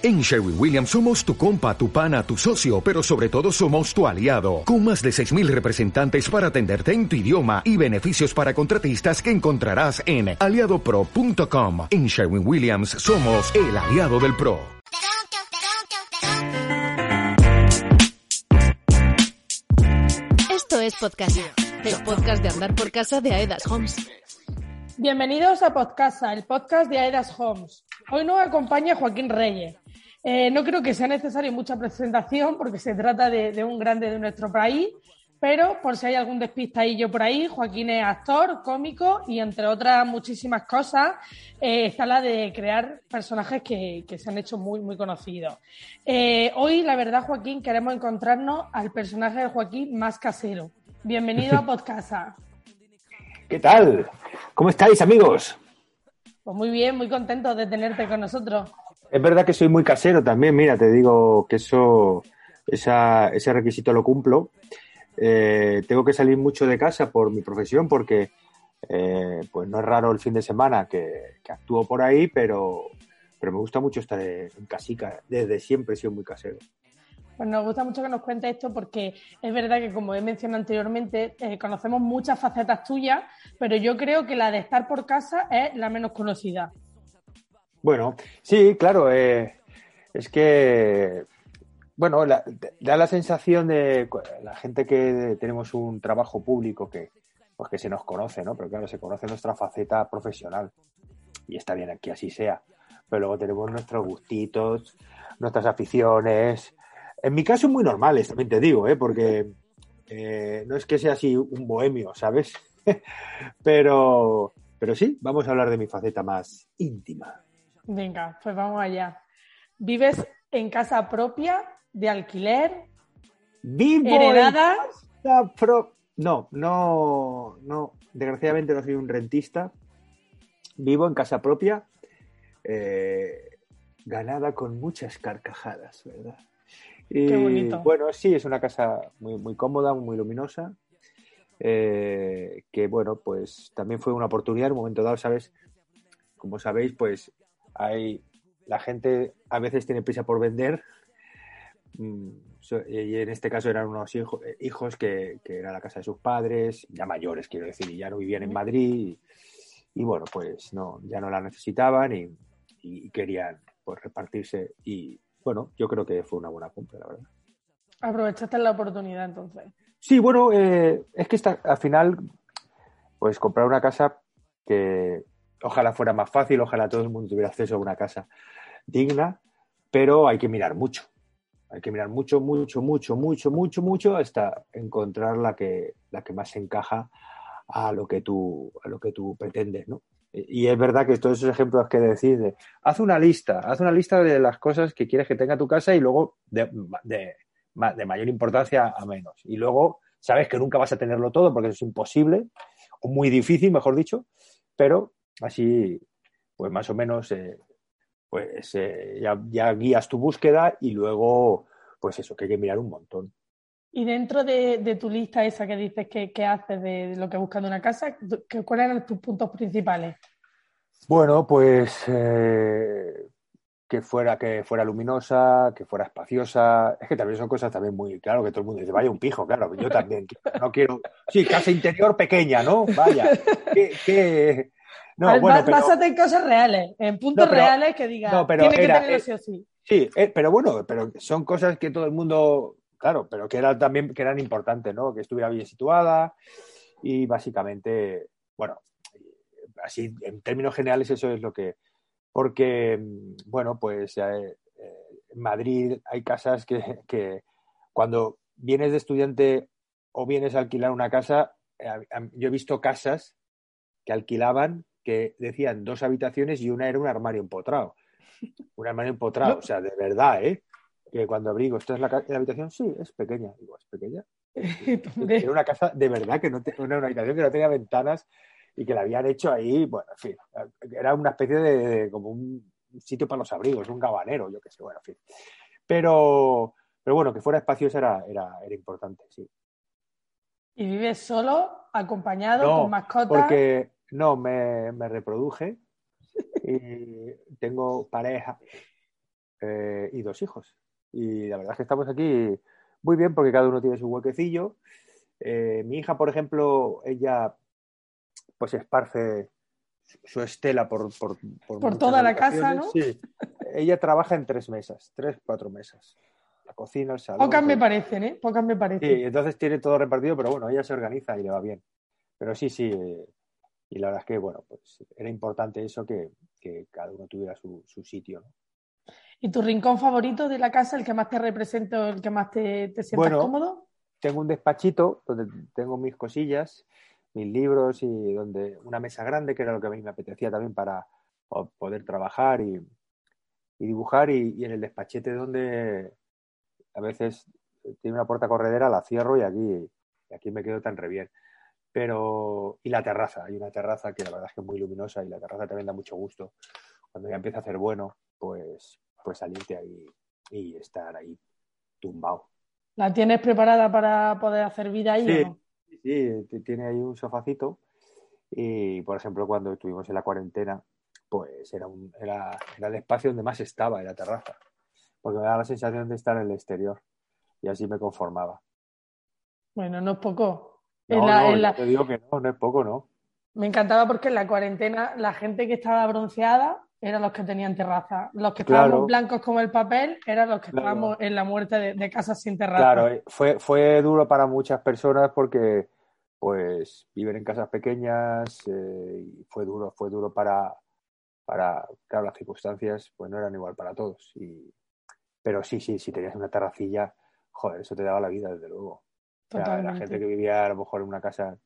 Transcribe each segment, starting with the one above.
En Sherwin Williams somos tu compa, tu pana, tu socio, pero sobre todo somos tu aliado, con más de 6.000 representantes para atenderte en tu idioma y beneficios para contratistas que encontrarás en aliadopro.com. En Sherwin Williams somos el aliado del PRO. Esto es Podcast, el podcast de andar por casa de Aedas Homes. Bienvenidos a Podcasa, el podcast de Aedas Homes. Hoy nos acompaña Joaquín Reyes. Eh, no creo que sea necesario mucha presentación porque se trata de, un grande de nuestro país, pero por si hay algún despistadillo por ahí, Joaquín es actor, cómico y entre otras muchísimas cosas eh, está la de crear personajes que, se han hecho muy, muy conocidos. Eh, hoy, la verdad, Joaquín, queremos encontrarnos al personaje de Joaquín más casero. Bienvenido a Podcasa. ¿Qué tal? ¿Cómo estáis, amigos? Pues muy bien, muy contento de tenerte con nosotros. Es verdad que soy muy casero también, mira, te digo que eso, ese requisito lo cumplo. Eh, tengo que salir mucho de casa por mi profesión porque eh, pues no es raro el fin de semana que, actúo por ahí, pero, pero me gusta mucho estar en casica. Desde siempre he sido muy casero. Pues nos gusta mucho que nos cuentes esto porque es verdad que, como he mencionado anteriormente, eh, conocemos muchas facetas tuyas, pero yo creo que la de estar por casa es la menos conocida. Bueno, sí, claro. Eh, es que, bueno, da la sensación de la gente que tenemos un trabajo público que, pues que se nos conoce, ¿no? Pero claro, se conoce nuestra faceta profesional y está bien que así sea. Pero luego tenemos nuestros gustitos, nuestras aficiones. En mi caso, muy normales, también te digo, ¿eh? Porque eh, no es que sea así un bohemio, ¿sabes? pero, pero sí, vamos a hablar de mi faceta más íntima. Venga, pues vamos allá. ¿Vives en casa propia, de alquiler? ¿Vivo ¿Heredada? No, no, no. Desgraciadamente no soy un rentista. Vivo en casa propia, eh, ganada con muchas carcajadas, ¿verdad? Qué bonito. Bueno, sí, es una casa muy, muy cómoda, muy luminosa. Eh, que bueno, pues también fue una oportunidad en un momento dado, ¿sabes? Como sabéis, pues hay la gente a veces tiene prisa por vender mm, y en este caso eran unos eh, hijos que, que era la casa de sus padres, ya mayores quiero decir, y ya no vivían en Madrid y, bueno, pues no, ya no la necesitaban y, querían pues repartirse y bueno, yo creo que fue una buena compra, la verdad. Aprovechaste la oportunidad entonces. Sí, bueno, eh, es que está, al final, pues comprar una casa que Ojalá fuera más fácil, ojalá todo el mundo tuviera acceso a una casa digna, pero hay que mirar mucho. Hay que mirar mucho, mucho, mucho, mucho, mucho, mucho hasta encontrar la que, la que más encaja a lo que tú, a lo que tú pretendes, ¿no? Y es verdad que todos esos ejemplos que decís de haz una lista, haz una lista de las cosas que quieres que tenga tu casa y luego de, de, de mayor importancia a menos. Y luego sabes que nunca vas a tenerlo todo porque eso es imposible, o muy difícil, mejor dicho, pero Así, pues más o menos, eh, pues eh, ya, guías tu búsqueda y luego, pues eso, que hay que mirar un montón. Y dentro de, tu lista esa que dices que, haces de lo que buscas de una casa, ¿cuáles eran tus puntos principales? Bueno, pues eh, que fuera que fuera luminosa, que fuera espaciosa. Es que también son cosas también muy claro que todo el mundo dice, vaya un pijo, claro, yo también no quiero. Sí, casa interior pequeña, ¿no? Vaya. que no, bueno, Básate en cosas reales, en puntos reales que diga, no, tiene que tener eso eh, sí. Sí, eh, pero bueno, pero son cosas que todo el mundo, claro, pero que eran también que eran importantes, ¿no? Que estuviera bien situada y básicamente, bueno, así en términos generales eso es lo que, porque, bueno, pues eh, en Madrid hay casas que, que cuando vienes de estudiante o vienes a alquilar una casa, yo he visto casas que alquilaban que decían dos habitaciones y una era un armario empotrado. Un armario empotrado, o sea, de verdad, ¿eh? Que cuando abrigo, ¿esto es la, habitación? Sí, es pequeña. Digo, ¿es pequeña? era una casa de verdad que no tenía una habitación que no tenía ventanas y que la habían hecho ahí, bueno, en fin, era una especie de, como un sitio para los abrigos, un gabanero, yo qué sé, bueno, en fin. Pero, pero bueno, que fuera espacioso era, era, era importante, sí. ¿Y vives solo, acompañado, con mascotas? Porque no, me, me reproduje y tengo pareja. eh, y dos hijos. Y la verdad es que estamos aquí muy bien porque cada uno tiene su huequecillo. Eh, mi hija, por ejemplo, ella pues esparce su estela por, por, por, toda la casa, ¿no? Sí. Ella trabaja en tres mesas, tres, cuatro mesas. La cocina, el salón. Pocas me parecen, ¿eh? Pocas me parecen. Sí, entonces tiene todo repartido, pero bueno, ella se organiza y le va bien. Pero sí, sí. Y la verdad es que, bueno, pues era importante eso que, que cada uno tuviera su, su sitio, ¿no? ¿Y tu rincón favorito de la casa, el que más te representa, el que más te, te sientas cómodo? Tengo un despachito donde tengo mis cosillas, mis libros y donde una mesa grande, que era lo que a mí me apetecía también para poder trabajar y, dibujar, y, en el despachete donde a veces tiene una puerta corredera, la cierro y aquí, y aquí me quedo tan re bien. Pero, y la terraza, hay una terraza que la verdad es que es muy luminosa y la terraza también da mucho gusto. Cuando ya empieza a hacer bueno, pues pues salirte ahí y estar ahí tumbado. ¿La tienes preparada para poder hacer vida ahí? Sí, no? sí, tiene ahí un sofacito y, por ejemplo, cuando estuvimos en la cuarentena, pues era, un, era, era el espacio donde más estaba, en la terraza, porque me daba la sensación de estar en el exterior y así me conformaba. Bueno, no es poco. No, te digo que no, no es poco, ¿no? Me encantaba porque en la cuarentena la gente que estaba bronceada eran los que tenían terraza. Los que estábamos blancos como el papel eran los que estábamos en la muerte de, casas sin terraza. Claro, eh, fue, fue duro para muchas personas porque pues viven en casas pequeñas eh, y fue duro, fue duro para, para, claro, las circunstancias pues no eran igual para todos. Y, pero sí, sí, si tenías una terracilla, joder, eso te daba la vida, desde luego. La gente que vivía a lo mejor en una casa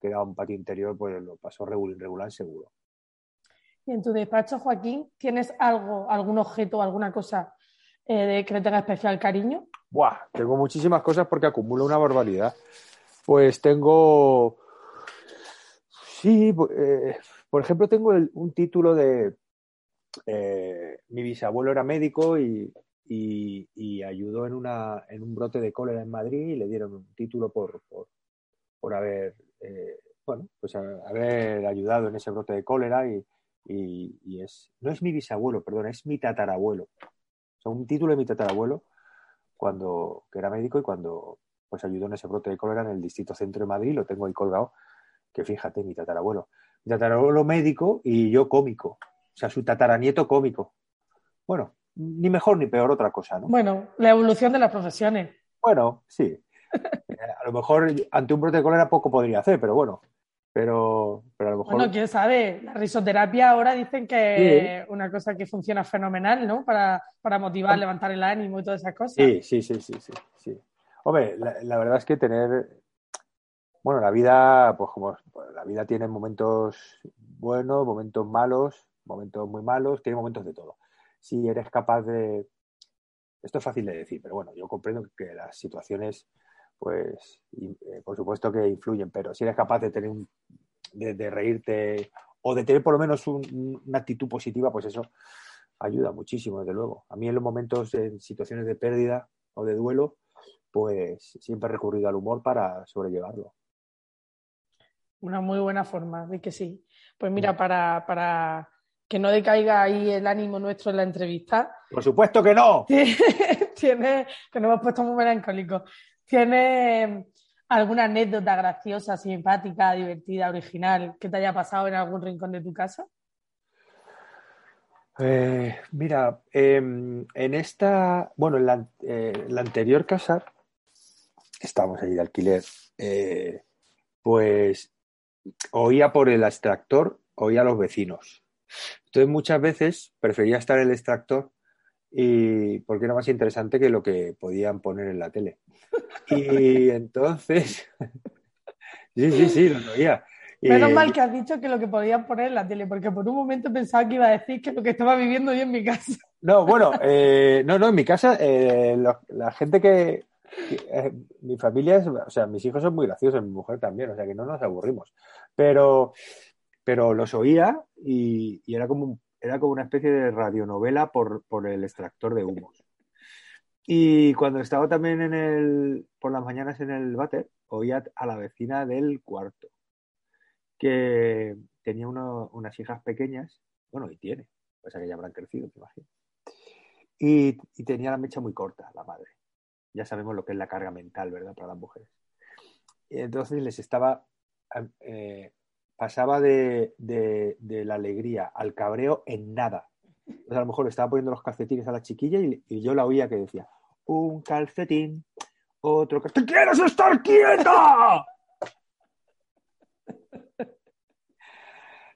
que daba un patio interior, pues lo pasó regular, regular seguro. Y en tu despacho, Joaquín, ¿tienes algo, algún objeto, alguna cosa eh, que le tenga especial cariño? Buah, tengo muchísimas cosas porque acumulo una barbaridad. Pues tengo. Sí, eh, por ejemplo, tengo un título de. Eh, mi bisabuelo era médico y, ayudó en, una, en un brote de cólera en Madrid y le dieron un título por, por, haber. bueno, pues haber ayudado en ese brote de cólera y, y, es, no es mi bisabuelo, perdón, es mi tatarabuelo. O sea, un título de mi tatarabuelo cuando, que era médico y cuando pues ayudó en ese brote de cólera en el distrito centro de Madrid, lo tengo ahí colgado, que fíjate, mi tatarabuelo. Mi tatarabuelo médico y yo cómico. O sea, su tataranieto cómico. Bueno, ni mejor ni peor otra cosa, ¿no? Bueno, la evolución de las profesiones. Bueno, sí. Eh, a lo mejor ante un brote de cólera poco podría hacer, pero bueno, pero, pero a lo mejor... Bueno, quién sabe, la risoterapia ahora dicen que es una cosa que funciona fenomenal, ¿no? Para, para motivar, levantar el ánimo y todas esas cosas. Sí, sí, sí, sí, sí. sí. Hombre, la, verdad es que tener... Bueno, la vida, pues como la vida tiene momentos buenos, momentos malos, momentos muy malos, tiene momentos de todo. Si eres capaz de... Esto es fácil de decir, pero bueno, yo comprendo que las situaciones pues eh, por supuesto que influyen, pero si eres capaz de tener un, de, reírte o de tener por lo menos una actitud positiva, pues eso ayuda muchísimo, desde luego. A mí en los momentos, en situaciones de pérdida o de duelo, pues siempre he recurrido al humor para sobrellevarlo. Una muy buena forma, de que sí. Pues mira, para, para que no decaiga ahí el ánimo nuestro en la entrevista. Por supuesto que no. Tiene, que nos hemos puesto muy melancólicos. ¿Tienes alguna anécdota graciosa, simpática, divertida, original que te haya pasado en algún rincón de tu casa? Eh, mira, em, en esta, bueno, en la, eh, anterior casa, estábamos allí de alquiler, eh, pues oía por el extractor, oía a los vecinos. Entonces muchas veces prefería estar en el extractor y porque era más interesante que lo que podían poner en la tele. Y entonces, sí, sí, sí, lo oía. Menos mal que has dicho que lo que podían poner en la tele, porque por un momento pensaba que iba a decir que lo que estaba viviendo yo en mi casa. No, bueno, eh, no, no, en mi casa, eh, la gente que, eh, mi familia es, o sea, mis hijos son muy graciosos, mi mujer también, o sea que no nos aburrimos. Pero, pero los oía y, era como era como una especie de radionovela por, por el extractor de humos. Y cuando estaba también en el, por las mañanas en el váter, oía a la vecina del cuarto, que tenía unas hijas pequeñas, bueno, y tiene, pues que ya habrán crecido, te imagino. y, tenía la mecha muy corta, la madre. Ya sabemos lo que es la carga mental, ¿verdad? Para las mujeres. Y entonces les estaba, eh, pasaba de, la alegría al cabreo en nada. a lo mejor le estaba poniendo los calcetines a la chiquilla y, y yo la oía que decía, un calcetín, otro calcetín, ¿quieres estar quieta?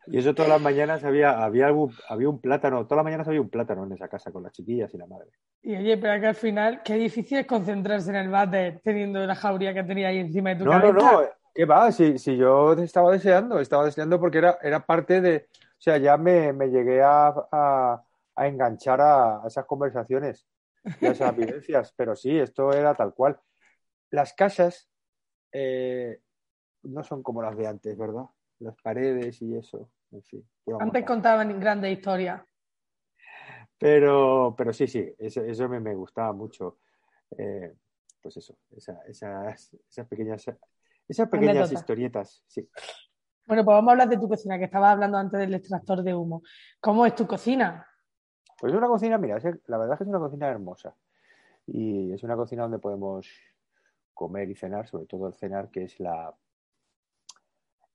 Y eso todas las mañanas había, había, había un plátano, todas las mañanas había un plátano en esa casa con las chiquillas y la madre. Y oye, pero que al final, qué difícil es concentrarse en el váter teniendo la jauría que tenía ahí encima de tu cabeza. No, no, no, ¿qué va? Si, si yo estaba deseando, estaba deseando porque era, era parte de, o sea, ya me, me llegué a, a, enganchar a, esas conversaciones y a esas vivencias, pero sí, esto era tal cual. Las casas eh, no son como las de antes, ¿verdad? Las paredes y eso. Antes contaban grandes historias. Pero, pero sí, sí, eso, eso me, me, gustaba mucho. Eh, pues eso, esa, esas, esas, pequeñas, esas pequeñas historietas, sí. Bueno, pues vamos a hablar de tu cocina, que estaba hablando antes del extractor de humo. ¿Cómo es tu cocina? Pues es una cocina, mira, la verdad es que es una cocina hermosa. Y es una cocina donde podemos comer y cenar, sobre todo el cenar, que es la,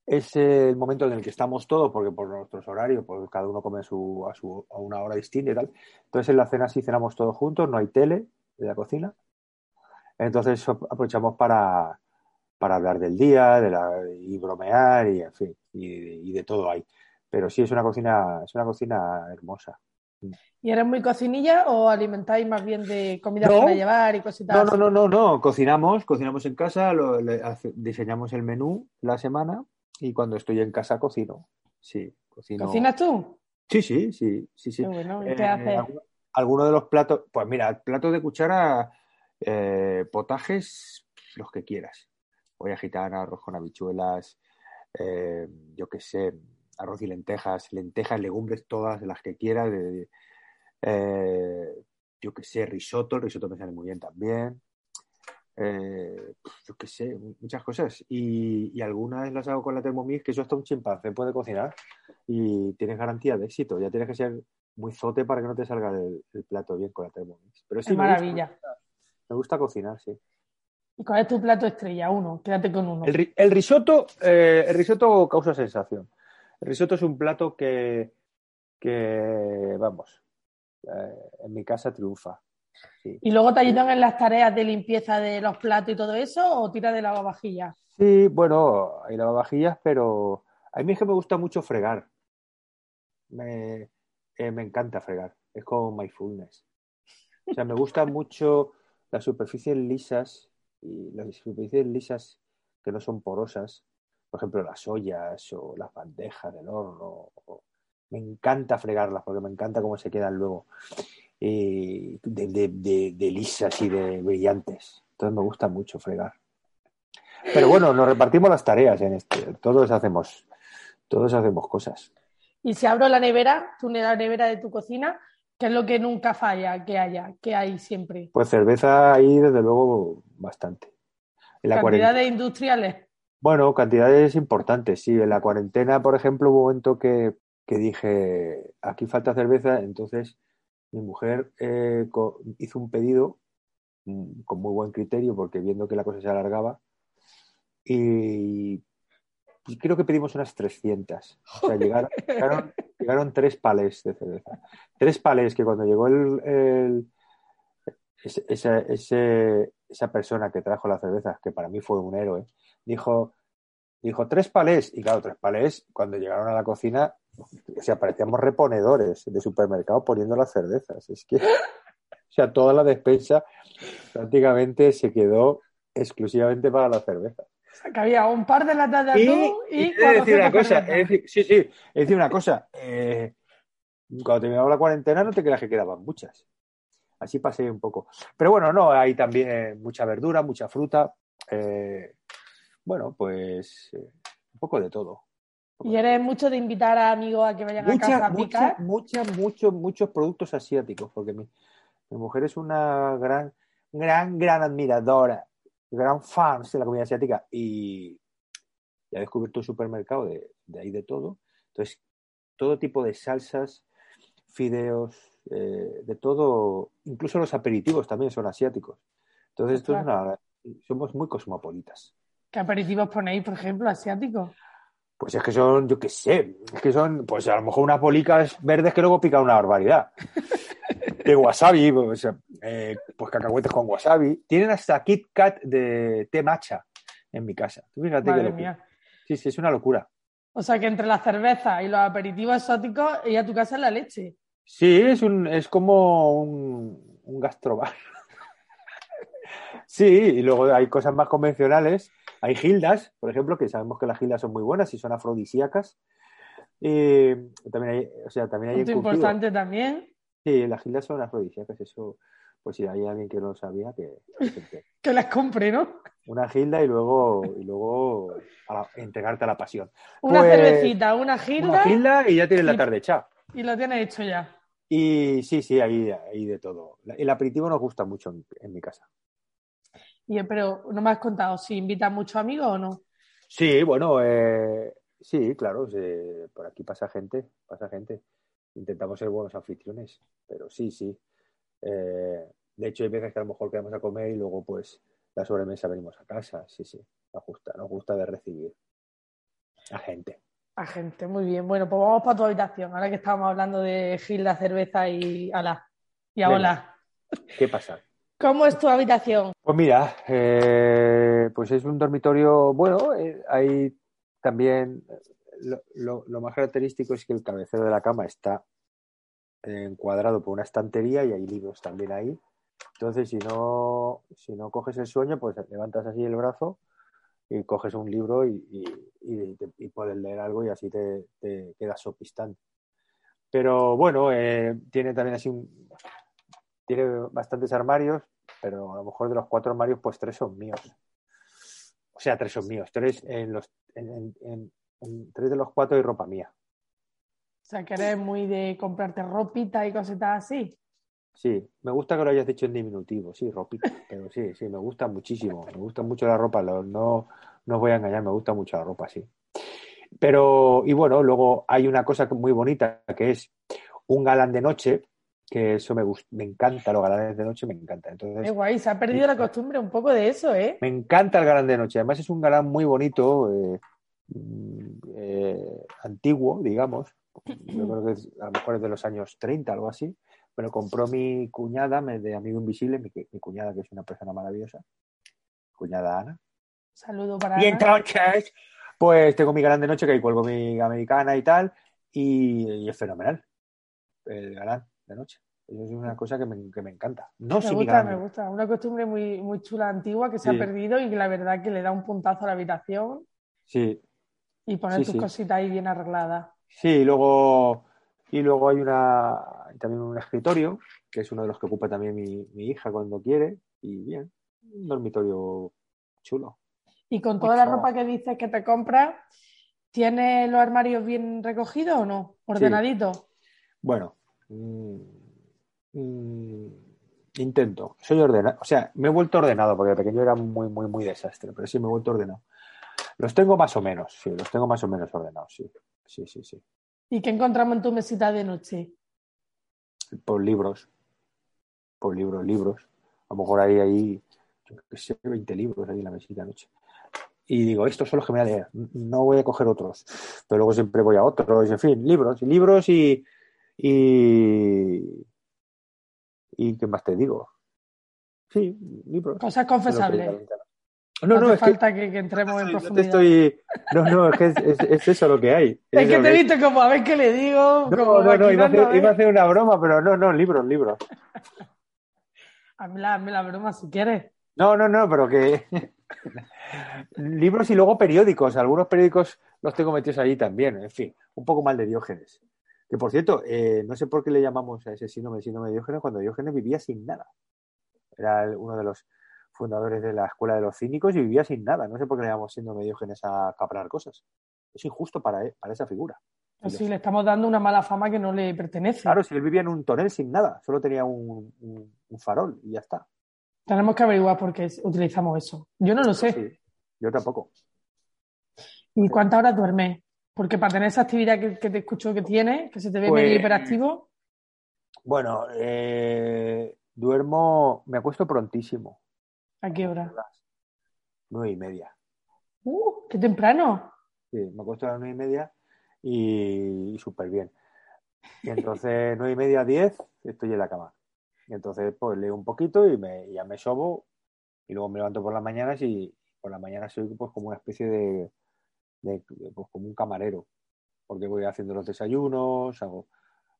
es el momento en el que estamos todos, porque por nuestros horarios, pues cada uno come a, su, a, una hora distinta y tal. Entonces en la cena sí cenamos todos juntos, no hay tele de la cocina. Entonces aprovechamos para, hablar del día de la, y bromear y en fin, y, de todo hay. Pero sí es una cocina, es una cocina hermosa. ¿Y eres muy cocinilla o alimentáis más bien de comida para llevar y cositas? No, no, no, no, no, cocinamos, cocinamos en casa, diseñamos el menú la semana y cuando estoy en casa cocino. Sí, cocino. ¿Cocinas tú? Sí, sí, sí, sí, sí. bueno, ¿y qué haces? Algunos de los platos, pues mira, platos de cuchara, eh, potajes, los que quieras. Olla gitana, arroz con habichuelas, eh, yo qué sé, arroz y lentejas, lentejas, legumbres, todas las que quieras. Eh, yo qué sé, risotto, el risotto me sale muy bien también eh, yo qué sé, muchas cosas. Y, y, algunas las hago con la Thermomix, que eso hasta un chimpancé puede cocinar y tienes garantía de éxito. Ya tienes que ser muy zote para que no te salga el, plato bien con la Thermomix. Pero sí, maravilla. Me gusta, cocinar, sí. ¿Y cuál es tu plato estrella? Uno, quédate con uno. El, el risotto, eh, el risotto causa sensación. El risotto es un plato que, que vamos, eh, en mi casa triunfa. ¿Y luego te ayudan en las tareas de limpieza de los platos y todo eso o tira de lavavajillas? Sí, bueno, hay lavavajillas, pero a mí es que me gusta mucho fregar. Me, eh, me encanta fregar. Es como mindfulness. O sea, me gustan mucho las superficies lisas y las superficies lisas que no son porosas. Por ejemplo, las ollas o las bandejas del horno. Me encanta fregarlas porque me encanta cómo se quedan luego. De, lisas y de brillantes. Entonces me gusta mucho fregar. Pero bueno, nos repartimos las tareas en este. Todos hacemos, todos hacemos cosas. Y si abro la nevera, tú la nevera de tu cocina, ¿qué es lo que nunca falla que haya? que hay siempre? Pues cerveza ahí, desde luego, bastante. En ¿Cantidades industriales? Bueno, cantidades importantes, sí. En la cuarentena, por ejemplo, hubo un momento que, que dije, aquí falta cerveza, entonces mi mujer eh, hizo un pedido mm, con muy buen criterio porque viendo que la cosa se alargaba y, creo que pedimos unas 300. O sea, llegaron, llegaron, tres palés de cerveza. Tres palés que cuando llegó el, esa, esa persona que trajo la cerveza, que para mí fue un héroe, dijo, dijo tres palés. Y claro, tres palés, cuando llegaron a la cocina, o sea, parecíamos reponedores de supermercado poniendo las cervezas. Es que, o sea, toda la despensa prácticamente se quedó exclusivamente para la cerveza. O sea, que había un par de latas de atún y, y decir una cosa, sí, sí, es decir una cosa. Eh, cuando terminaba la cuarentena no te creas que quedaban muchas. Así pasé un poco. Pero bueno, no, hay también mucha verdura, mucha fruta. Eh, bueno, pues eh, un poco de todo. ¿Y eres mucho de invitar a amigos a que vayan a casa a picar? Muchos, muchos, muchos productos asiáticos, porque mi, mujer es una gran, gran, gran admiradora, gran fan de la comida asiática y, ha descubierto un supermercado de, ahí de todo. Entonces, todo tipo de salsas, fideos, eh, de todo, incluso los aperitivos también son asiáticos. Entonces, esto es una, somos muy cosmopolitas. ¿Qué aperitivos ponéis, por ejemplo, asiáticos? Pues es que son, yo qué sé, es que son, pues a lo mejor unas bolicas verdes que luego pican una barbaridad. De wasabi, pues, eh, pues cacahuetes con wasabi. Tienen hasta Kit Kat de té matcha en mi casa. Tú fíjate Madre locura. mía. Sí, sí, es una locura. O sea que entre la cerveza y los aperitivos exóticos, y a tu casa es la leche. Sí, es un, es como un, un gastrobar. Sí, y luego hay cosas más convencionales. Hay gildas, por ejemplo, que sabemos que las gildas son muy buenas y son afrodisíacas. Eh, también hay, o sea, también hay Punto importante también, Sí, las gildas son afrodisíacas, eso, pues si hay alguien que no lo sabía, que, que que las compre, ¿no? Una gilda y luego, y luego a la- entregarte a la pasión. Una Pues, cervecita, una Una gilda gilda y ya tienes la tarde hecha. y lo tienes hecho ya. Y sí, sí, ahí, ahí de todo. El aperitivo nos gusta mucho en, en mi casa. Y, pero no me has contado si invitas muchos amigos o no. Sí, bueno, eh, sí, claro, sí, por aquí pasa gente, pasa gente. Intentamos ser buenos anfitriones, pero sí, sí. Eh, de hecho, hay veces que a lo mejor quedamos a comer y luego, pues, la sobremesa venimos a casa. Sí, sí, nos gusta, nos gusta de recibir a gente. A gente, muy bien. Bueno, pues vamos para tu habitación. Ahora que estábamos hablando de gilda, cerveza y ala. Y hola. ¿Qué pasa? ¿Cómo es tu habitación? Pues mira, eh, pues es un dormitorio, bueno, eh, hay también, lo, lo- más característico es que el cabecero de la cama está eh, encuadrado por una estantería y hay libros también ahí. Entonces, si no, si no coges el sueño, pues levantas así el brazo y coges un libro y, y- y puedes leer algo y así te, te quedas sopistando. Pero bueno, eh, tiene también así un, tiene bastantes armarios, pero a lo mejor de los cuatro armarios, pues tres son míos. O sea, tres son míos. Tres en los en- en- tres de los cuatro hay ropa mía. O sea, que eres muy de comprarte ropita y cositas así. Sí, me gusta que lo hayas dicho en diminutivo, sí, ropita, pero sí, sí, me gusta muchísimo, me gusta mucho la ropa, lo- no, no os voy a engañar, me gusta mucho la ropa, sí. Pero, y bueno, luego hay una cosa muy bonita que es un galán de noche, que eso me gusta, me encanta, los galanes de noche me encanta. Entonces, Es guay, se ha perdido la costumbre un poco de eso, ¿eh? Me encanta el galán de noche. Además es un galán muy bonito, eh, eh, antiguo, digamos. Yo creo que es- a lo mejor es de los años 30, algo así. Pero compró mi cuñada, me- de Amigo Invisible, mi, mi cuñada que es una persona maravillosa. Cuñada Ana. Saludo para Y Ana. entonces, pues tengo mi galán de noche que ahí cuelgo mi americana y tal. Y, y es fenomenal. El galán de noche. Eso es una cosa que me, que me encanta. No Me gusta, me gusta. Una costumbre muy, muy chula, antigua, que se Sí. ha perdido y que la verdad que le da un puntazo a la habitación Sí, y poner Sí, tus sí. cositas ahí bien arregladas. Sí, y luego, y luego hay una, también un escritorio, que es uno de los que ocupa también mi, mi hija cuando quiere, y bien, un dormitorio chulo. Y con toda la ropa que dices que te compras, ¿tienes los armarios bien recogidos o no? ¿Ordenaditos? Bueno, mm, mm, intento, soy ordenado, o sea, me he vuelto ordenado, porque de pequeño era muy, muy, muy desastre, pero sí me he vuelto ordenado. Los tengo más o menos, sí, los tengo más o menos ordenados, sí, sí, sí, sí. ¿Y qué encontramos en tu mesita de noche? por libros, por libros, libros. A lo mejor hay ahí, yo qué sé, 20 libros ahí en la mesita anoche. Y digo, estos son los que me voy a leer, no voy a coger otros. Pero luego siempre voy a otros, en fin, libros, libros y. y. y ¿qué más te digo? Sí, libros. Cosas confesables. No, No, no, es falta que, que entremos en no profundidad. estoy. No, no, es que es, es- es eso lo que hay. Es que te viste como a ver qué le digo. como No, no, no, iba a, maquinando, hacer, iba a ¿eh? hacer una broma, pero no, no, libros, libros. Hazme la, hazme la broma si quieres. No, no, no, pero que libros y luego periódicos. Algunos periódicos los tengo metidos ahí también. En fin, un poco mal de Diógenes. Que por cierto, eh, no sé por qué le llamamos a ese síndrome síndrome de Diógenes cuando Diógenes vivía sin nada. Era uno de los fundadores de la escuela de los cínicos y vivía sin nada. No sé por qué le llamamos síndrome de Diógenes a caprar cosas. Es injusto para, él- para esa figura. Pues sí, le estamos dando una mala fama que no le pertenece. Claro, si él vivía en un tonel sin nada, solo tenía un, un- un farol y ya está. Tenemos que averiguar por qué utilizamos eso. Yo no lo sé. Sí, yo tampoco. ¿Y cuántas horas duermes? Porque para tener esa actividad que, que te escucho que tienes, que se te ve Pues- medio hiperactivo, Bueno, eh, duermo, me acuesto prontísimo, ¿A qué hora? nueve y media. ¡Uh! ¡Qué temprano! Sí, me acuesto a las nueve y media y, y súper bien. Y entonces, nueve y media, diez, estoy en la cama. Y entonces, pues leo un poquito y, me, ya me sobo y luego me levanto por las mañanas y por la mañana soy pues como una especie de, pues como un camarero, porque voy haciendo los desayunos, hago,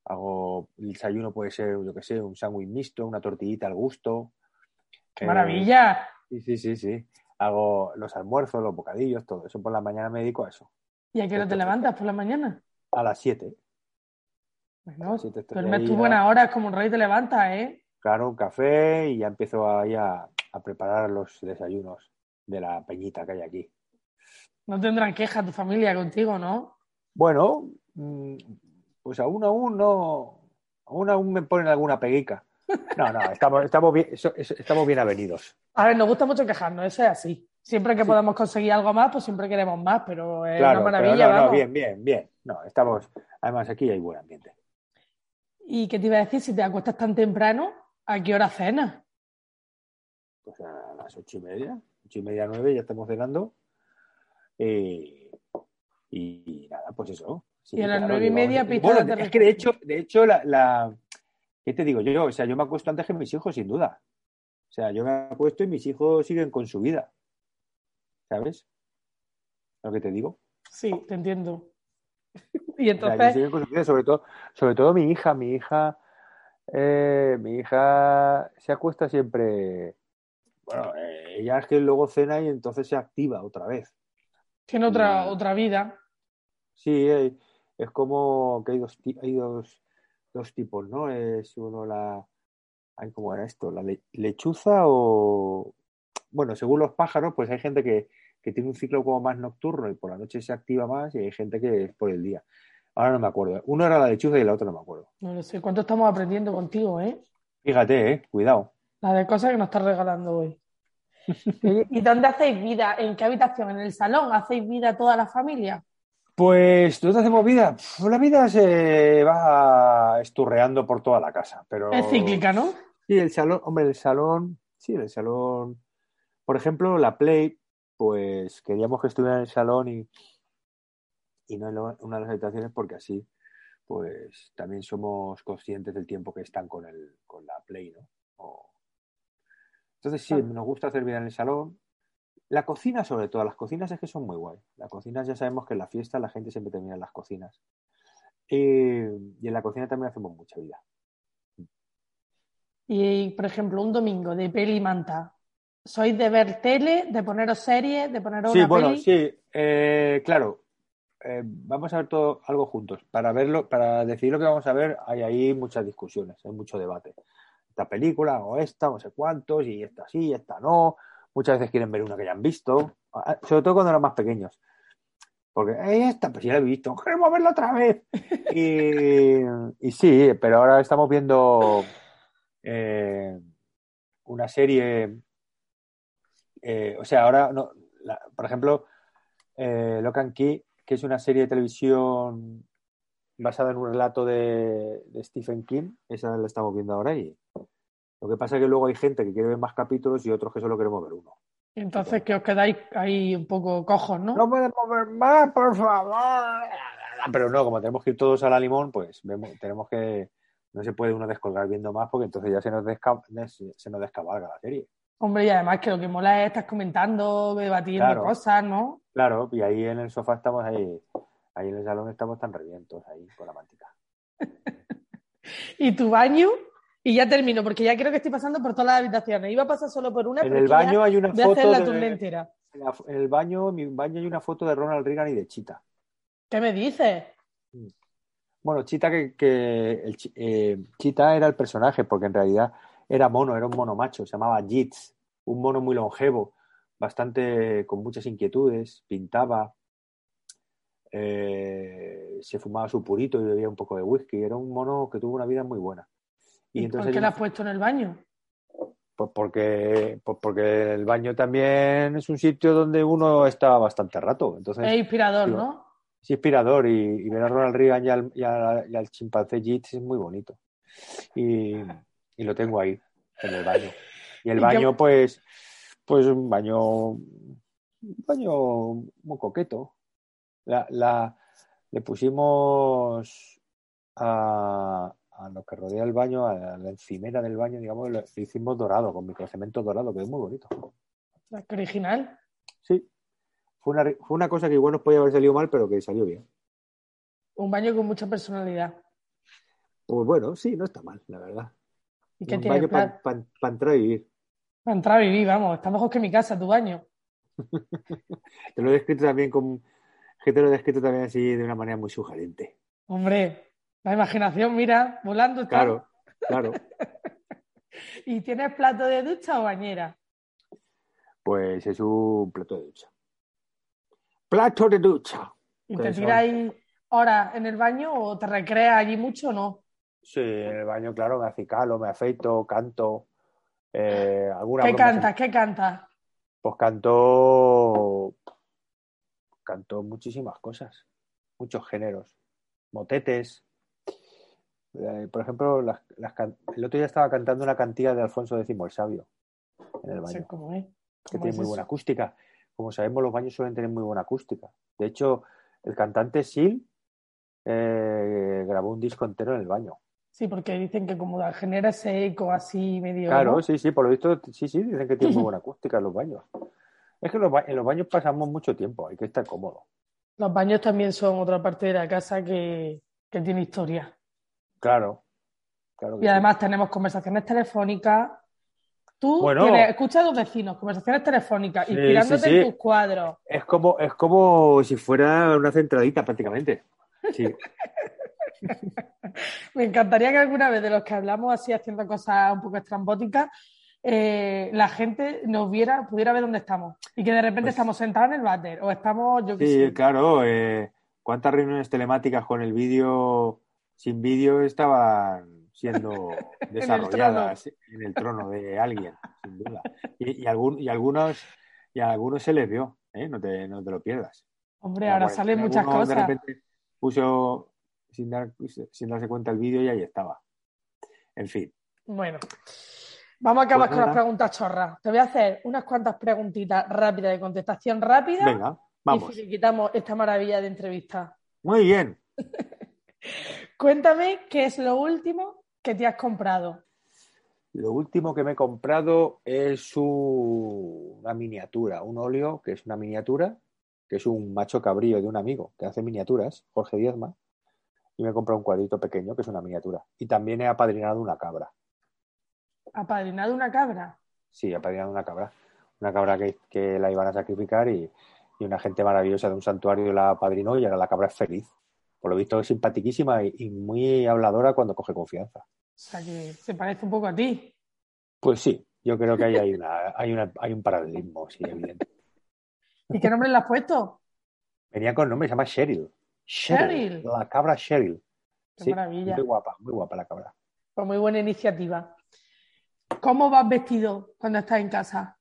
hago el desayuno puede ser, yo que sé, un sándwich mixto, una tortillita al gusto. ¡Qué Eh, maravilla! Sí, sí, sí, sí. Hago los almuerzos, los bocadillos, todo eso. Por la mañana me dedico a eso. ¿Y a qué hora te levantas por la mañana? A las 7. Bueno, Sí, te estoy duermes ya. buenas horas como un rey te levantas, ¿eh? Claro, un café y ya empiezo ahí a, a preparar los desayunos de la peñita que hay aquí. No tendrán queja tu familia contigo, ¿no? Bueno, mm, pues aún, aún no. Aún, aún me ponen alguna peguica. No, no, estamos, estamos, bien, estamos bien avenidos. A ver, nos gusta mucho quejarnos, eso es así. Siempre que podamos conseguir algo más, pues siempre queremos más, pero es Claro, una maravilla, no, no, vamos. bien, bien, bien. No, estamos. Además, aquí hay buen ambiente. ¿Y qué te iba a decir? Si te acuestas tan temprano, ¿a qué hora cenas? Pues a las ocho y media, ocho y media, nueve, ya estamos cenando. Eh, y nada, pues eso. Sí, Y a las nueve y media, Bueno, es que de hecho, de hecho, la, la- ¿qué te digo yo? O sea, yo me acuesto antes que mis hijos, sin duda. O sea, yo me acuesto y mis hijos siguen con su vida. ¿Sabes? Lo que te digo. Sí, te entiendo. Y O sea, entonces, con su vida, sobre todo, sobre todo mi hija, mi hija, eh, mi hija se acuesta siempre. Bueno, eh, ella es que luego cena y entonces se activa otra vez. tiene otra, y- otra vida. Sí, eh, es como que hay dos, hay dos, dos tipos, ¿no? Es uno la. Ay, ¿Cómo era esto? ¿La le- lechuza o.? Bueno, según los pájaros, pues hay gente que, que tiene un ciclo como más nocturno y por la noche se activa más y hay gente que es por el día. Ahora no me acuerdo. Uno era la lechuza y el otro no me acuerdo. No lo sé. ¿Cuánto estamos aprendiendo contigo, eh? Fíjate, eh, cuidado. La de cosas que nos estás regalando hoy. ¿Y dónde hacéis vida? ¿En qué habitación? ¿En el salón? ¿Hacéis vida toda la familia? Pues, ¿dónde hacemos vida? La vida se va esturreando por toda la casa, pero... Es cíclica, ¿no? Sí, el salón, hombre, el salón, sí, el salón. Por ejemplo, la Play, pues queríamos que estuviera en el salón y, y no en lo- una de las habitaciones porque así, pues también somos conscientes del tiempo que están con, el, con la Play, ¿no? O- Entonces sí, nos gusta hacer vida en el salón. La cocina, sobre todo, las cocinas es que son muy guay. Las cocinas ya sabemos que en la fiesta la gente siempre termina en las cocinas. Y, y en la cocina también hacemos mucha vida. Y, por ejemplo, un domingo de peli y manta. ¿Sois de ver tele, de poneros series, de poneros Sí, una bueno, peli? sí, eh, claro. Eh, vamos a ver todo algo juntos. Para verlo, para decidir lo que vamos a ver, hay ahí muchas discusiones, hay mucho debate. Esta película o esta, no sé cuántos, y esta sí, esta no. Muchas veces quieren ver una que ya han visto, Ah, sobre todo cuando eran más pequeños. Porque "Eh, esta, pues ya la he visto, queremos verla otra vez. Y, y sí, pero ahora estamos viendo eh, una serie. eh, o sea, ahora, no, la- por ejemplo, eh, Lock and Key, que es una serie de televisión basada en un relato de, de Stephen King, esa la estamos viendo ahora y lo que pasa es que luego hay gente que quiere ver más capítulos y otros que solo queremos ver uno. Entonces, que os quedáis ahí un poco cojos, ¿no? No podemos ver más, por favor. Pero no, como tenemos que ir todos a la limón, pues vemos, tenemos que. No se puede uno descolgar viendo más porque entonces ya se nos, desca- se nos descabalga la serie. Hombre, y además que lo que mola es estar comentando, debatiendo Claro. cosas, ¿no? Claro, y ahí en el sofá estamos ahí. Ahí en el salón estamos tan revientos ahí con la mantica. Y tu baño, y ya termino, porque ya creo que estoy pasando por todas las habitaciones. Iba a pasar solo por una, En pero el baño hay una voy a hacer foto la de- entera. En, el baño, en mi baño hay una foto de Ronald Reagan y de Chita. ¿Qué me dices? Bueno, Chita que, que el chi- eh, Chita era el personaje, porque en realidad era mono, era un mono macho, se llamaba Jits, un mono muy longevo, bastante con muchas inquietudes, pintaba, eh, se fumaba su purito y bebía un poco de whisky, era un mono que tuvo una vida muy buena. ¿Y Y por qué la has puesto en el baño? Pues porque, pues porque el baño también es un sitio donde uno está bastante rato. Entonces, Es inspirador, digo, ¿no? es inspirador y, y ver a Ronald Reagan y al, y al- y al chimpancé Jits es muy bonito. y, y lo tengo ahí, en el baño. Y el ¿Y baño, qué- pues, pues un baño, un baño muy coqueto. La, la- le pusimos a, a lo que rodea el baño, a la, encimera del baño, digamos, lo, hicimos dorado, con microcemento dorado, quedó muy bonito. Qué original. Sí, fue una, fue una cosa que igual nos podía haber salido mal, pero que salió bien. Un baño con mucha personalidad. Pues bueno, sí, no está mal, la verdad. ¿Y qué un tiene? baño para entrar y vivir. Para entrar a vivir, vamos. Está mejor que mi casa, tu baño. Te lo he descrito también con, que te lo he descrito también así de una manera muy sugerente. Hombre, la imaginación, mira, volando está. Claro, claro. ¿Y tienes plato de ducha o bañera? Pues es un plato de ducha. Plato de ducha. ¿Y ¿Qué te tiráis horas en el baño o te recreas allí mucho o no? Sí, en el baño, claro, me acicalo, me afeito, canto. Eh, alguna ¿Qué cantas? ¿Qué cantas? Pues canto, canto muchísimas cosas, muchos géneros, motetes. Eh, por ejemplo, las, las can- el otro día estaba cantando una cantiga de Alfonso X el Sabio en el baño, cómo es. que ¿Cómo tiene muy eso? buena acústica. Como sabemos, los baños suelen tener muy buena acústica. De hecho, el cantante Sil eh, grabó un disco entero en el baño. Sí, porque dicen que como genera ese eco así medio. Claro, ¿no? sí, sí, por lo visto, sí, sí, dicen que tiene muy buena acústica en los baños. Es que los ba- en los baños pasamos mucho tiempo, hay que estar cómodo. Los baños también son otra parte de la casa que, que tiene historia. Claro, claro que Y sí. además tenemos conversaciones telefónicas. Tú Bueno. tienes, escucha a tus vecinos, conversaciones telefónicas, Sí, inspirándote sí. en tus cuadros. Es como, es como si fuera una centradita prácticamente. Sí, Me encantaría que alguna vez de los que hablamos así haciendo cosas un poco estrambóticas, eh, la gente nos viera, pudiera ver dónde estamos. Y que de repente Pues- estamos sentados en el váter o estamos, yo qué sí, sé. claro. eh, ¿Cuántas reuniones telemáticas con el vídeo, sin vídeo, estaban siendo desarrolladas en el trono de alguien, sin duda? Y, y, algún- y algunos, y a algunos se les vio, ¿eh? No te, no te lo pierdas. Hombre, ahora salen muchas cosas. De repente puso sin, dar- sin darse cuenta el vídeo y ahí estaba. En fin. Bueno, vamos a acabar Pues con las preguntas chorras. Te voy a hacer unas cuantas preguntitas rápidas de contestación rápida Venga, vamos. y quitamos esta maravilla de entrevista. Muy bien. Cuéntame qué es lo último que te has comprado. Lo último que me he comprado es un- una miniatura, un óleo que es una miniatura, que es un macho cabrío de un amigo que hace miniaturas, Jorge Diezma, y me he comprado un cuadrito pequeño que es una miniatura. Y también he apadrinado una cabra. ¿Apadrinado una cabra? Sí, he apadrinado una cabra. Una cabra que, que la iban a sacrificar y, y una gente maravillosa de un santuario la apadrinó y ahora la cabra es feliz. Por lo visto es simpaticísima y, y muy habladora cuando coge confianza. O sea que se parece un poco a ti. Pues sí, yo creo que ahí hay, una, hay, una, hay un paralelismo, sí, evidente. ¿Y qué nombre le has puesto? Venía con nombre, se llama Cheryl. Cheryl. La cabra Cheryl. Qué Sí, maravilla. Muy guapa, muy guapa la cabra. Pues muy buena iniciativa. ¿Cómo vas vestido cuando estás en casa?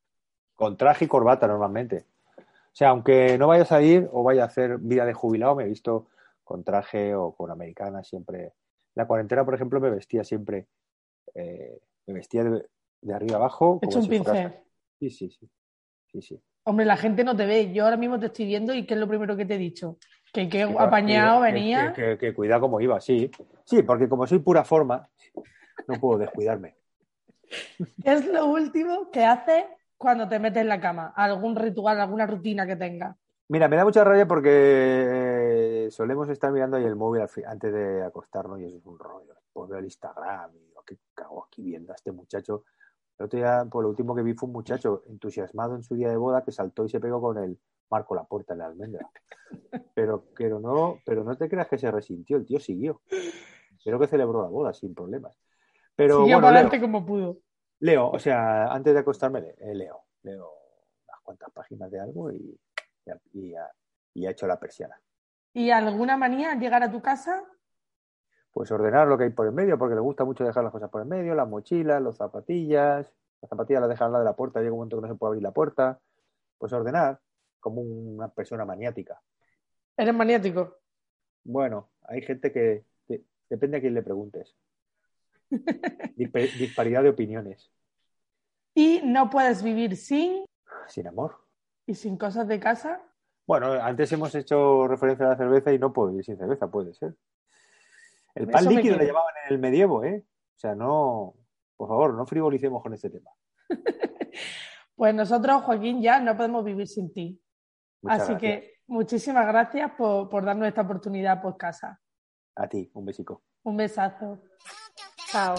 Con traje y corbata normalmente. O sea, aunque no vaya a salir o vaya a hacer vida de jubilado, me he visto con traje o con americana siempre. La cuarentena, por ejemplo, me vestía siempre, eh, me vestía de, de arriba abajo. He como hecho un si pincel. Sí, sí, sí. sí, sí. Hombre, la gente no te ve. Yo ahora mismo te estoy viendo y ¿qué es lo primero que te he dicho? Que qué apañado que- venía. Que, que, que cuida como iba, sí. Sí, porque como soy pura forma, no puedo descuidarme. ¿Qué es lo último que haces cuando te metes en la cama? ¿Algún ritual, alguna rutina que tengas? Mira, me da mucha rabia porque eh, solemos estar mirando ahí el móvil antes de acostarnos y eso es un rollo. Pues veo el Instagram y digo, ¿qué cago aquí viendo a este muchacho? El otro día, pues lo último que vi fue un muchacho entusiasmado en su día de boda que saltó y se pegó con el marco la puerta en la almendra. Pero, pero no, pero no te creas que se resintió, el tío siguió. Creo que celebró la boda sin problemas. Pero Siguió bueno, Leo, adelante como pudo. leo, o sea, antes de acostarme eh, leo, leo unas cuantas páginas de algo y, y, y, y he hecho la persiana. ¿Y alguna manía al llegar a tu casa? pues ordenar lo que hay por el medio, porque le gusta mucho dejar las cosas por el medio, las mochilas, las zapatillas, las zapatillas las dejan al lado de la puerta, llega un momento que no se puede abrir la puerta, pues ordenar como una persona maniática. ¿Eres maniático? Bueno, hay gente que, de- depende a quién le preguntes. disparidad de opiniones. Y no puedes vivir sin. Sin amor. ¿Y sin cosas de casa? Bueno, antes hemos hecho referencia a la cerveza y no puedo vivir sin cerveza, puede ser. El pan líquido lo llevaban en el medievo, ¿eh? O sea, no. Por favor, no frivolicemos con este tema. pues nosotros, Joaquín, ya no podemos vivir sin ti. Así que muchísimas gracias por, por darnos esta oportunidad por casa. A ti, un besico. Un besazo. Chao.